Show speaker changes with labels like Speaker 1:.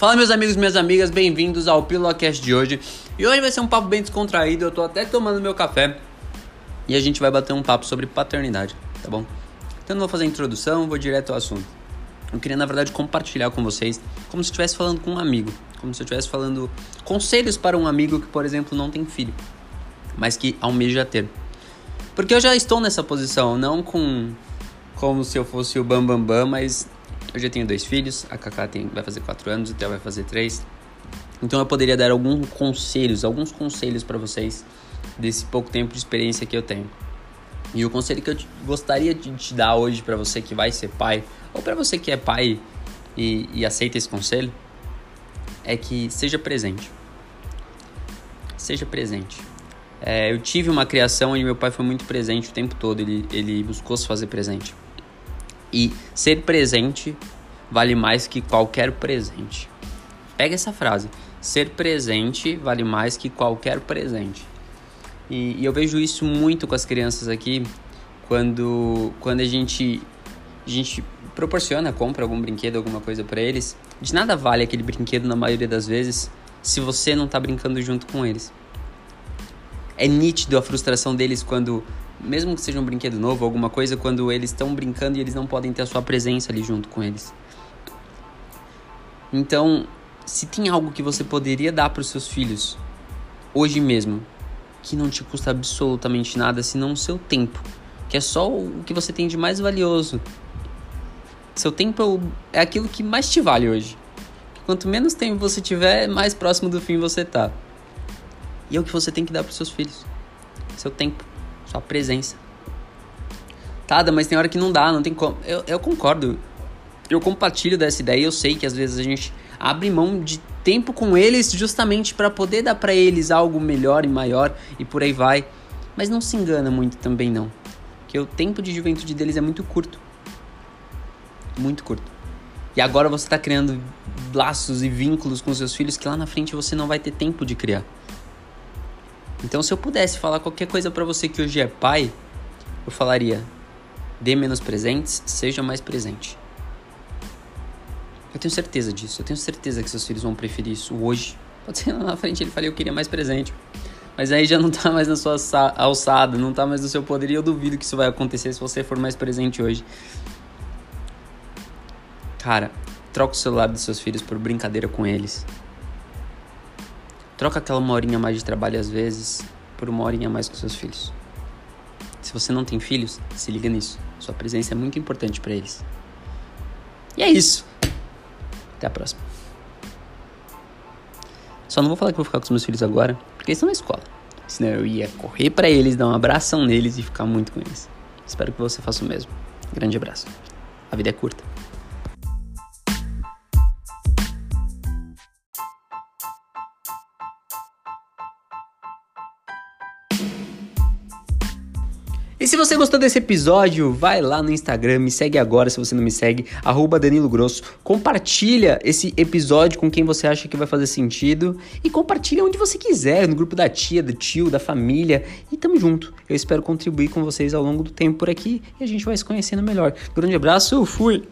Speaker 1: Fala meus amigos minhas amigas, bem-vindos ao Pilocast de hoje. E hoje vai ser um papo bem descontraído, eu tô até tomando meu café. E a gente vai bater um papo sobre paternidade, tá bom? Então não vou fazer introdução, vou direto ao assunto. Eu queria na verdade compartilhar com vocês, como se estivesse falando com um amigo, como se eu estivesse falando conselhos para um amigo que, por exemplo, não tem filho, mas que almeja ter. Porque eu já estou nessa posição, não com como se eu fosse o bam bam bam, mas eu já tenho dois filhos, a Kaká tem, vai fazer quatro anos, o Theo vai fazer três. Então eu poderia dar alguns conselhos, alguns conselhos para vocês desse pouco tempo de experiência que eu tenho. E o conselho que eu gostaria de te dar hoje para você que vai ser pai, ou para você que é pai e, e aceita esse conselho, é que seja presente. Seja presente. É, eu tive uma criação onde meu pai foi muito presente o tempo todo, ele, ele buscou se fazer presente. E ser presente vale mais que qualquer presente. Pega essa frase. Ser presente vale mais que qualquer presente. E, e eu vejo isso muito com as crianças aqui, quando, quando a gente a gente proporciona, compra algum brinquedo, alguma coisa para eles. De nada vale aquele brinquedo na maioria das vezes se você não tá brincando junto com eles. É nítido a frustração deles quando mesmo que seja um brinquedo novo, alguma coisa, quando eles estão brincando e eles não podem ter a sua presença ali junto com eles. Então, se tem algo que você poderia dar para os seus filhos hoje mesmo, que não te custa absolutamente nada senão o seu tempo, que é só o que você tem de mais valioso. Seu tempo é aquilo que mais te vale hoje. Quanto menos tempo você tiver, mais próximo do fim você tá. E é o que você tem que dar para seus filhos. Seu tempo. Sua presença. Tá, mas tem hora que não dá, não tem como. Eu, eu concordo. Eu compartilho dessa ideia. Eu sei que às vezes a gente abre mão de tempo com eles justamente para poder dar para eles algo melhor e maior e por aí vai. Mas não se engana muito também não. Que o tempo de juventude deles é muito curto. Muito curto. E agora você está criando laços e vínculos com seus filhos que lá na frente você não vai ter tempo de criar. Então, se eu pudesse falar qualquer coisa para você que hoje é pai, eu falaria: dê menos presentes, seja mais presente. Eu tenho certeza disso. Eu tenho certeza que seus filhos vão preferir isso hoje. Pode ser lá na frente ele falei eu queria mais presente. Mas aí já não tá mais na sua alçada, não tá mais no seu poder e eu duvido que isso vai acontecer se você for mais presente hoje. Cara, troca o celular dos seus filhos por brincadeira com eles. Troca aquela uma horinha mais de trabalho às vezes por uma horinha mais com seus filhos. Se você não tem filhos, se liga nisso. Sua presença é muito importante para eles. E é isso. Até a próxima. Só não vou falar que vou ficar com os meus filhos agora, porque eles estão na escola. Senão eu ia correr para eles, dar um abração neles e ficar muito com eles. Espero que você faça o mesmo. Grande abraço. A vida é curta. Se você gostou desse episódio, vai lá no Instagram, me segue agora se você não me segue, arroba Danilo Grosso. Compartilha esse episódio com quem você acha que vai fazer sentido e compartilha onde você quiser, no grupo da tia, do tio, da família. E tamo junto. Eu espero contribuir com vocês ao longo do tempo por aqui e a gente vai se conhecendo melhor. Grande abraço, fui!